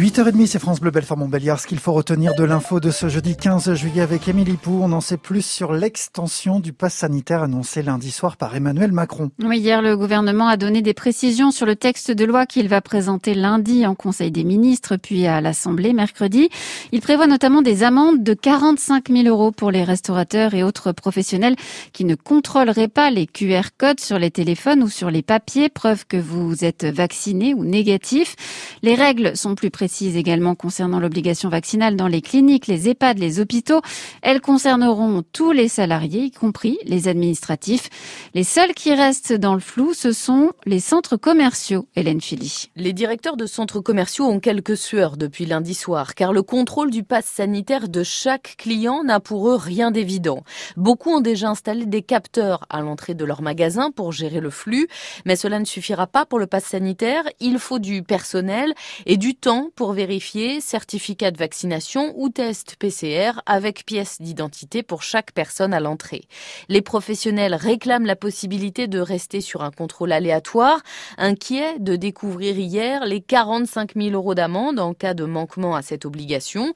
8h30, c'est France Bleu Belfort Montbéliard. Ce qu'il faut retenir de l'info de ce jeudi 15 juillet avec Émilie Pou. On en sait plus sur l'extension du pass sanitaire annoncé lundi soir par Emmanuel Macron. Oui, hier, le gouvernement a donné des précisions sur le texte de loi qu'il va présenter lundi en Conseil des ministres, puis à l'Assemblée mercredi. Il prévoit notamment des amendes de 45 000 euros pour les restaurateurs et autres professionnels qui ne contrôleraient pas les QR codes sur les téléphones ou sur les papiers, preuve que vous êtes vacciné ou négatif. Les règles sont plus précises également concernant l'obligation vaccinale dans les cliniques, les EHPAD, les hôpitaux. Elles concerneront tous les salariés, y compris les administratifs. Les seuls qui restent dans le flou, ce sont les centres commerciaux, Hélène Philly. Les directeurs de centres commerciaux ont quelques sueurs depuis lundi soir, car le contrôle du pass sanitaire de chaque client n'a pour eux rien d'évident. Beaucoup ont déjà installé des capteurs à l'entrée de leur magasin pour gérer le flux, mais cela ne suffira pas pour le pass sanitaire. Il faut du personnel et du temps pour vérifier certificat de vaccination ou test PCR avec pièce d'identité pour chaque personne à l'entrée. Les professionnels réclament la possibilité de rester sur un contrôle aléatoire, inquiets de découvrir hier les 45 000 euros d'amende en cas de manquement à cette obligation.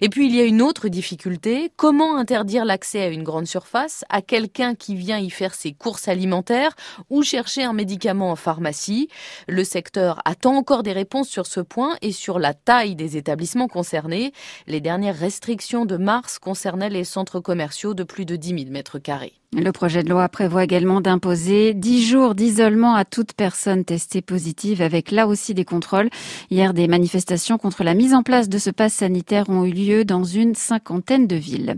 Et puis il y a une autre difficulté, comment interdire l'accès à une grande surface à quelqu'un qui vient y faire ses courses alimentaires ou chercher un médicament en pharmacie? Le secteur attend encore des réponses sur ce point et sur la taille des établissements concernés. Les dernières restrictions de mars concernaient les centres commerciaux de plus de 10 000 mètres carrés. Le projet de loi prévoit également d'imposer 10 jours d'isolement à toute personne testée positive avec là aussi des contrôles. Hier, des manifestations contre la mise en place de ce pass sanitaire ont eu lieu dans une cinquantaine de villes.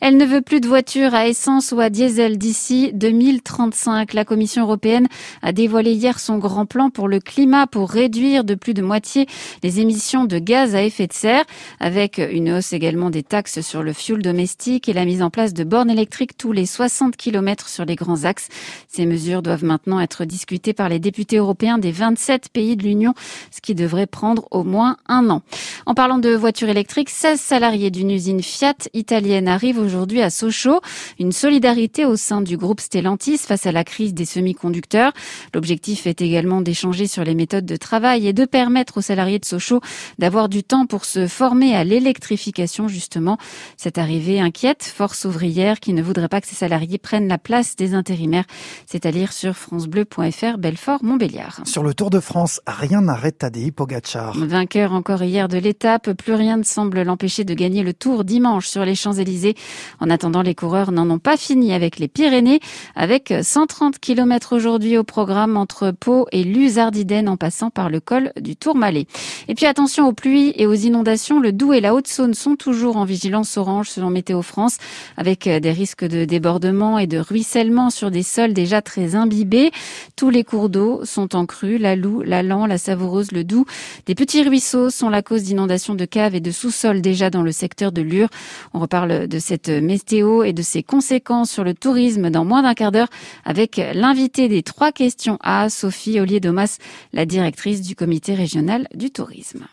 Elle ne veut plus de voitures à essence ou à diesel d'ici 2035. La Commission européenne a dévoilé hier son grand plan pour le climat pour réduire de plus de moitié les émissions de gaz à effet de serre avec une hausse également des taxes sur le fioul domestique et la mise en place de bornes électriques tous les 60 kilomètres sur les grands axes. Ces mesures doivent maintenant être discutées par les députés européens des 27 pays de l'Union, ce qui devrait prendre au moins un an. En parlant de voitures électriques, 16 salariés d'une usine Fiat italienne arrivent aujourd'hui à Sochaux. Une solidarité au sein du groupe Stellantis face à la crise des semi-conducteurs. L'objectif est également d'échanger sur les méthodes de travail et de permettre aux salariés de Sochaux d'avoir du temps pour se former à l'électrification justement. Cette arrivée inquiète Force ouvrière qui ne voudrait pas que ses salariés prennent la place des intérimaires. C'est à lire sur francebleu.fr Belfort-Montbéliard. Sur le Tour de France, rien n'arrête Tadej Pogacar. Vainqueur encore hier de l'étape, plus rien ne semble l'empêcher de gagner le Tour dimanche sur les Champs-Élysées. En attendant, les coureurs n'en ont pas fini avec les Pyrénées, avec 130 km aujourd'hui au programme entre Pau et Luzardiden en passant par le col du Tourmalet. Et puis attention aux pluies et aux inondations, le Doubs et la Haute-Saône sont toujours en vigilance orange selon Météo France, avec des risques de débordement et de ruissellement sur des sols déjà très imbibés. Tous les cours d'eau sont en crue, la Loue, la Lan, la Savoureuse, le Doubs. Des petits ruisseaux sont la cause d'inondations de caves et de sous-sols déjà dans le secteur de Lure. On reparle de cette météo et de ses conséquences sur le tourisme dans moins d'un quart d'heure avec l'invité des trois questions à Sophie Ollier-Domas, la directrice du comité régional du tourisme.